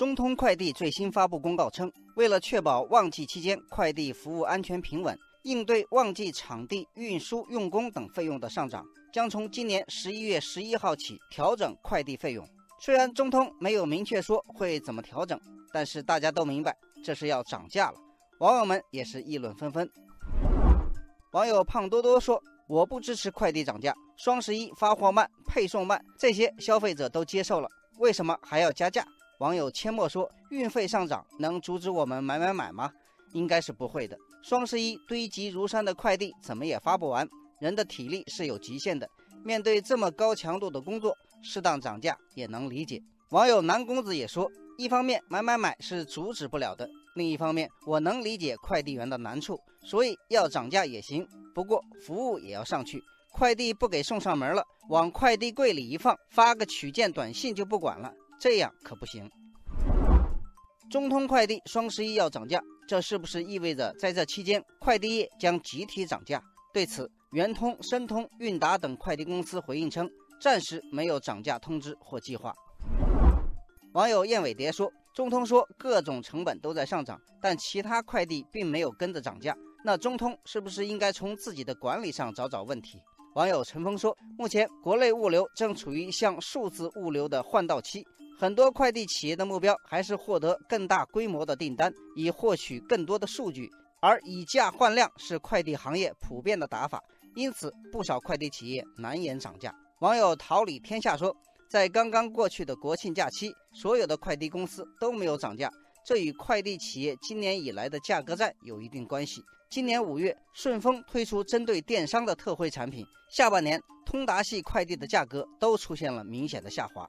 中通快递最新发布公告称，为了确保旺季期间快递服务安全平稳，应对旺季场地、运输用工等费用的上涨，将从今年十一月十一号起调整快递费用。虽然中通没有明确说会怎么调整，但是大家都明白这是要涨价了。网友们也是议论纷纷。网友胖多多说：“我不支持快递涨价，双十一发货慢、配送慢，这些消费者都接受了，为什么还要加价？”网友阡陌说：“运费上涨能阻止我们买买买吗？应该是不会的。双十一堆积如山的快递怎么也发不完，人的体力是有极限的。面对这么高强度的工作，适当涨价也能理解。”网友南公子也说：“一方面买买买是阻止不了的，另一方面我能理解快递员的难处，所以要涨价也行。不过服务也要上去，快递不给送上门了，往快递柜里一放，发个取件短信就不管了。”这样可不行。中通快递双十一要涨价，这是不是意味着在这期间快递业将集体涨价？对此，圆通、申通、韵达等快递公司回应称，暂时没有涨价通知或计划。网友燕尾蝶说：“中通说各种成本都在上涨，但其他快递并没有跟着涨价，那中通是不是应该从自己的管理上找找问题？”网友陈峰说：“目前国内物流正处于向数字物流的换道期。”很多快递企业的目标还是获得更大规模的订单，以获取更多的数据，而以价换量是快递行业普遍的打法，因此不少快递企业难言涨价。网友桃李天下说，在刚刚过去的国庆假期，所有的快递公司都没有涨价，这与快递企业今年以来的价格战有一定关系。今年五月，顺丰推出针对电商的特惠产品，下半年通达系快递的价格都出现了明显的下滑。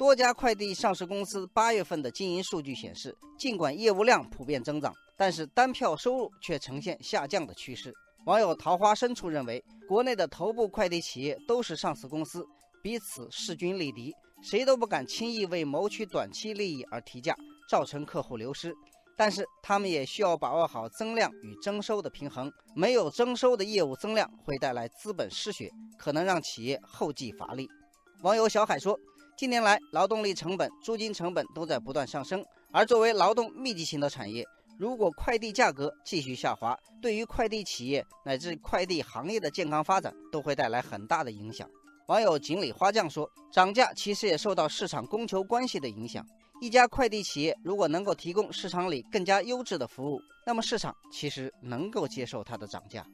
多家快递上市公司八月份的经营数据显示，尽管业务量普遍增长，但是单票收入却呈现下降的趋势。网友桃花深处认为，国内的头部快递企业都是上市公司，彼此势均力敌，谁都不敢轻易为谋取短期利益而提价，造成客户流失。但是他们也需要把握好增量与增收的平衡，没有增收的业务增量会带来资本失血，可能让企业后继乏力。网友小海说。近年来，劳动力成本、租金成本都在不断上升，而作为劳动密集型的产业，如果快递价格继续下滑，对于快递企业乃至快递行业的健康发展都会带来很大的影响。网友锦鲤花匠说：“涨价其实也受到市场供求关系的影响。一家快递企业如果能够提供市场里更加优质的服务，那么市场其实能够接受它的涨价。”